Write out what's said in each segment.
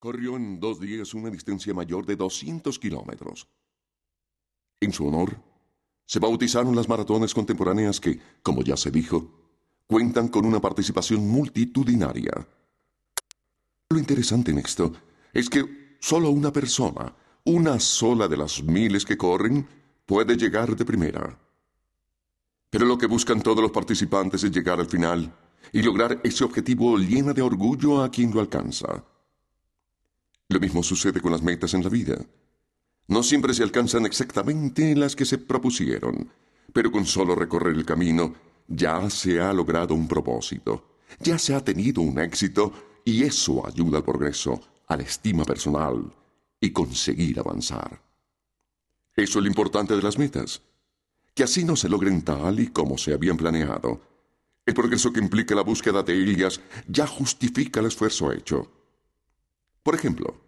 corrió en dos días una distancia mayor de 200 kilómetros. En su honor, se bautizaron las maratones contemporáneas que, como ya se dijo, cuentan con una participación multitudinaria. Lo interesante en esto es que solo una persona, una sola de las miles que corren, puede llegar de primera. Pero lo que buscan todos los participantes es llegar al final y lograr ese objetivo llena de orgullo a quien lo alcanza. Lo mismo sucede con las metas en la vida. No siempre se alcanzan exactamente las que se propusieron, pero con solo recorrer el camino ya se ha logrado un propósito, ya se ha tenido un éxito y eso ayuda al progreso, a la estima personal y conseguir avanzar. Eso es lo importante de las metas, que así no se logren tal y como se habían planeado. El progreso que implica la búsqueda de ellas ya justifica el esfuerzo hecho. Por ejemplo,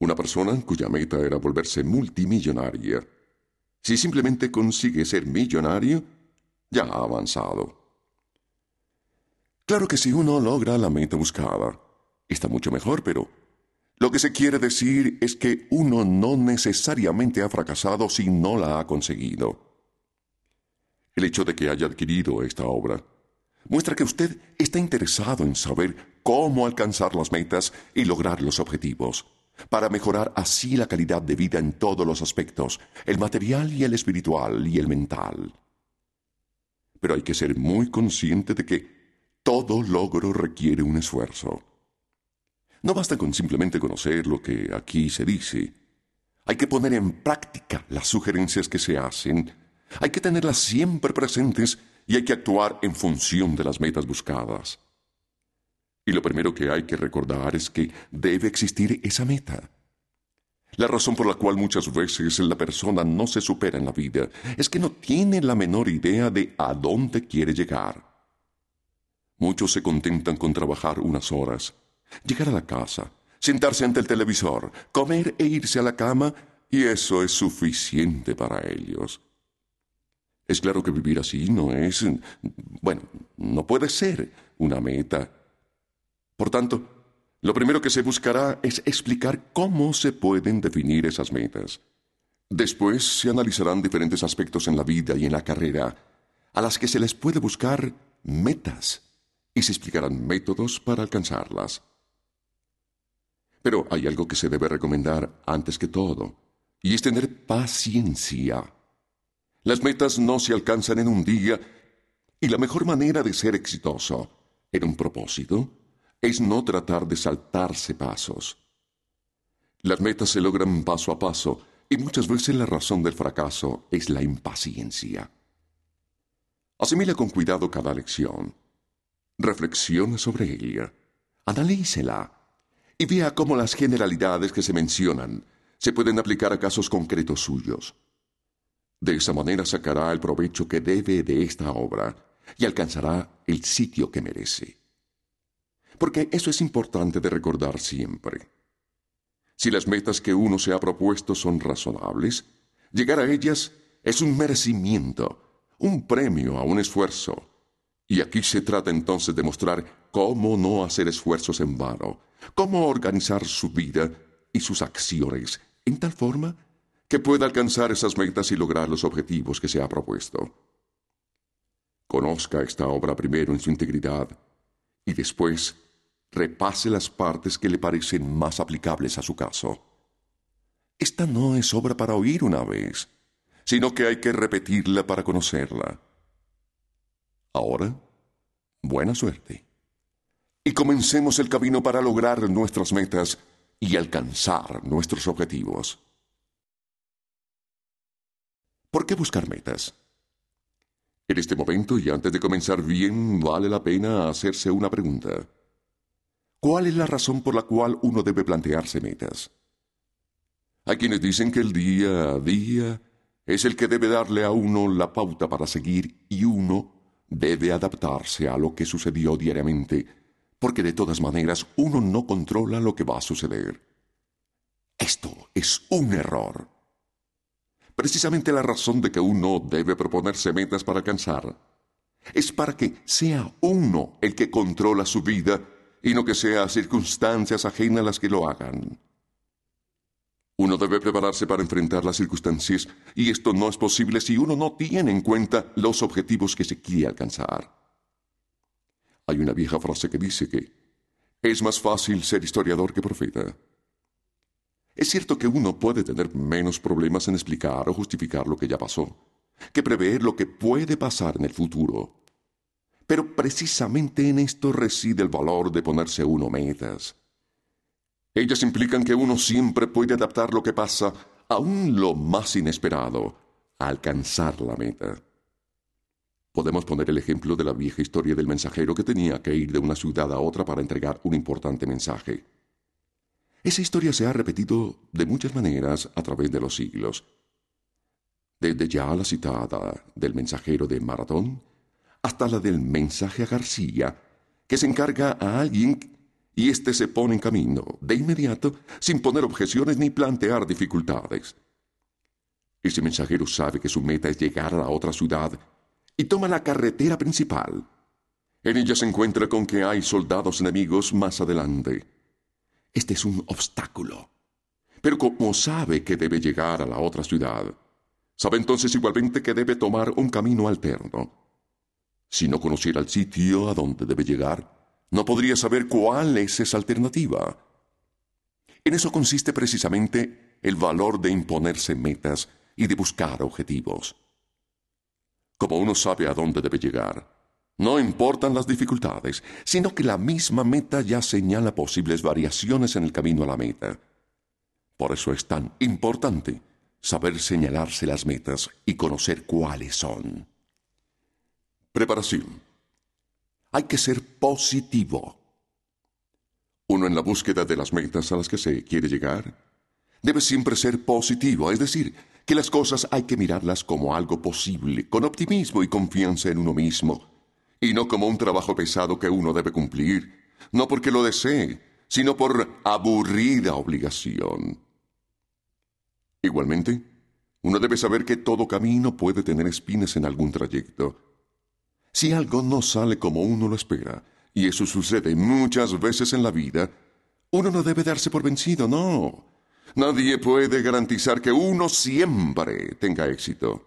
una persona cuya meta era volverse multimillonaria, si simplemente consigue ser millonario, ya ha avanzado. Claro que si uno logra la meta buscada, está mucho mejor, pero lo que se quiere decir es que uno no necesariamente ha fracasado si no la ha conseguido. El hecho de que haya adquirido esta obra muestra que usted está interesado en saber cómo alcanzar las metas y lograr los objetivos, para mejorar así la calidad de vida en todos los aspectos, el material y el espiritual y el mental. Pero hay que ser muy consciente de que todo logro requiere un esfuerzo. No basta con simplemente conocer lo que aquí se dice. Hay que poner en práctica las sugerencias que se hacen. Hay que tenerlas siempre presentes y hay que actuar en función de las metas buscadas. Y lo primero que hay que recordar es que debe existir esa meta. La razón por la cual muchas veces la persona no se supera en la vida es que no tiene la menor idea de a dónde quiere llegar. Muchos se contentan con trabajar unas horas, llegar a la casa, sentarse ante el televisor, comer e irse a la cama, y eso es suficiente para ellos. Es claro que vivir así no es, bueno, no puede ser una meta por tanto, lo primero que se buscará es explicar cómo se pueden definir esas metas. Después se analizarán diferentes aspectos en la vida y en la carrera a las que se les puede buscar metas y se explicarán métodos para alcanzarlas. Pero hay algo que se debe recomendar antes que todo, y es tener paciencia. Las metas no se alcanzan en un día, y la mejor manera de ser exitoso en un propósito es no tratar de saltarse pasos. Las metas se logran paso a paso y muchas veces la razón del fracaso es la impaciencia. Asimila con cuidado cada lección. Reflexiona sobre ella. Analícela y vea cómo las generalidades que se mencionan se pueden aplicar a casos concretos suyos. De esa manera sacará el provecho que debe de esta obra y alcanzará el sitio que merece porque eso es importante de recordar siempre. Si las metas que uno se ha propuesto son razonables, llegar a ellas es un merecimiento, un premio a un esfuerzo. Y aquí se trata entonces de mostrar cómo no hacer esfuerzos en vano, cómo organizar su vida y sus acciones en tal forma que pueda alcanzar esas metas y lograr los objetivos que se ha propuesto. Conozca esta obra primero en su integridad y después repase las partes que le parecen más aplicables a su caso. Esta no es obra para oír una vez, sino que hay que repetirla para conocerla. Ahora, buena suerte. Y comencemos el camino para lograr nuestras metas y alcanzar nuestros objetivos. ¿Por qué buscar metas? En este momento y antes de comenzar bien, vale la pena hacerse una pregunta. ¿Cuál es la razón por la cual uno debe plantearse metas? Hay quienes dicen que el día a día es el que debe darle a uno la pauta para seguir y uno debe adaptarse a lo que sucedió diariamente, porque de todas maneras uno no controla lo que va a suceder. Esto es un error. Precisamente la razón de que uno debe proponerse metas para alcanzar es para que sea uno el que controla su vida y no que sea circunstancias ajenas las que lo hagan. Uno debe prepararse para enfrentar las circunstancias y esto no es posible si uno no tiene en cuenta los objetivos que se quiere alcanzar. Hay una vieja frase que dice que es más fácil ser historiador que profeta. Es cierto que uno puede tener menos problemas en explicar o justificar lo que ya pasó, que prever lo que puede pasar en el futuro. Pero precisamente en esto reside el valor de ponerse uno metas ellas implican que uno siempre puede adaptar lo que pasa, aún lo más inesperado, a alcanzar la meta. Podemos poner el ejemplo de la vieja historia del mensajero que tenía que ir de una ciudad a otra para entregar un importante mensaje. Esa historia se ha repetido de muchas maneras a través de los siglos. Desde ya la citada del mensajero de Maratón hasta la del mensaje a García, que se encarga a alguien y éste se pone en camino, de inmediato, sin poner objeciones ni plantear dificultades. Ese mensajero sabe que su meta es llegar a la otra ciudad y toma la carretera principal. En ella se encuentra con que hay soldados enemigos más adelante. Este es un obstáculo. Pero como sabe que debe llegar a la otra ciudad, sabe entonces igualmente que debe tomar un camino alterno. Si no conociera el sitio a donde debe llegar, no podría saber cuál es esa alternativa. En eso consiste precisamente el valor de imponerse metas y de buscar objetivos. Como uno sabe a dónde debe llegar, no importan las dificultades, sino que la misma meta ya señala posibles variaciones en el camino a la meta. Por eso es tan importante saber señalarse las metas y conocer cuáles son. Preparación. Hay que ser positivo. Uno en la búsqueda de las metas a las que se quiere llegar debe siempre ser positivo, es decir, que las cosas hay que mirarlas como algo posible, con optimismo y confianza en uno mismo, y no como un trabajo pesado que uno debe cumplir, no porque lo desee, sino por aburrida obligación. Igualmente, uno debe saber que todo camino puede tener espinas en algún trayecto, si algo no sale como uno lo espera, y eso sucede muchas veces en la vida, uno no debe darse por vencido, no. Nadie puede garantizar que uno siempre tenga éxito.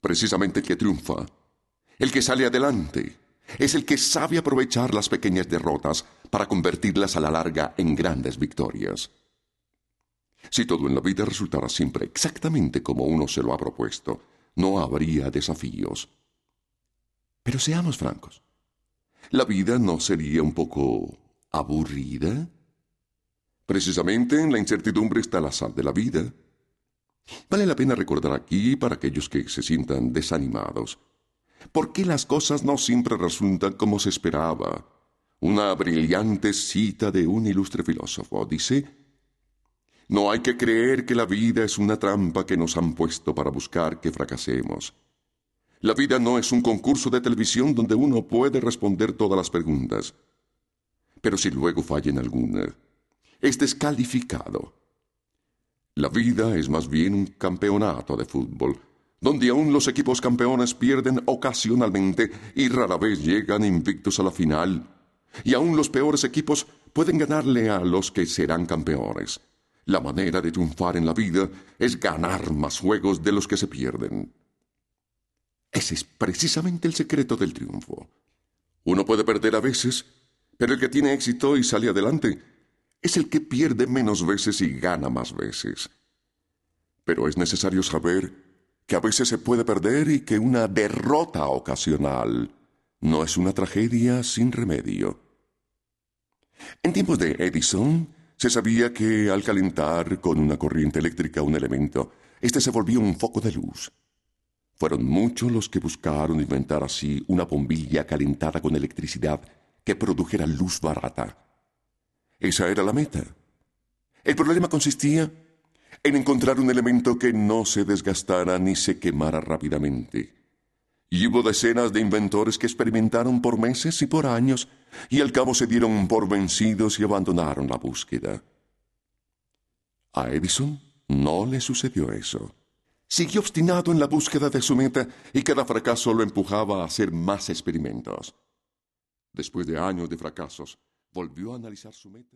Precisamente el que triunfa, el que sale adelante, es el que sabe aprovechar las pequeñas derrotas para convertirlas a la larga en grandes victorias. Si todo en la vida resultara siempre exactamente como uno se lo ha propuesto, no habría desafíos. Pero seamos francos. ¿La vida no sería un poco aburrida? Precisamente en la incertidumbre está la sal de la vida. Vale la pena recordar aquí, para aquellos que se sientan desanimados, por qué las cosas no siempre resultan como se esperaba. Una brillante cita de un ilustre filósofo dice, No hay que creer que la vida es una trampa que nos han puesto para buscar que fracasemos. La vida no es un concurso de televisión donde uno puede responder todas las preguntas. Pero si luego falla en alguna, es descalificado. La vida es más bien un campeonato de fútbol, donde aún los equipos campeones pierden ocasionalmente y rara vez llegan invictos a la final, y aún los peores equipos pueden ganarle a los que serán campeones. La manera de triunfar en la vida es ganar más juegos de los que se pierden. Ese es precisamente el secreto del triunfo. Uno puede perder a veces, pero el que tiene éxito y sale adelante es el que pierde menos veces y gana más veces. Pero es necesario saber que a veces se puede perder y que una derrota ocasional no es una tragedia sin remedio. En tiempos de Edison, se sabía que al calentar con una corriente eléctrica un elemento, éste se volvía un foco de luz. Fueron muchos los que buscaron inventar así una bombilla calentada con electricidad que produjera luz barata. Esa era la meta. El problema consistía en encontrar un elemento que no se desgastara ni se quemara rápidamente. Y hubo decenas de inventores que experimentaron por meses y por años y al cabo se dieron por vencidos y abandonaron la búsqueda. A Edison no le sucedió eso. Siguió obstinado en la búsqueda de su meta y cada fracaso lo empujaba a hacer más experimentos. Después de años de fracasos, volvió a analizar su meta.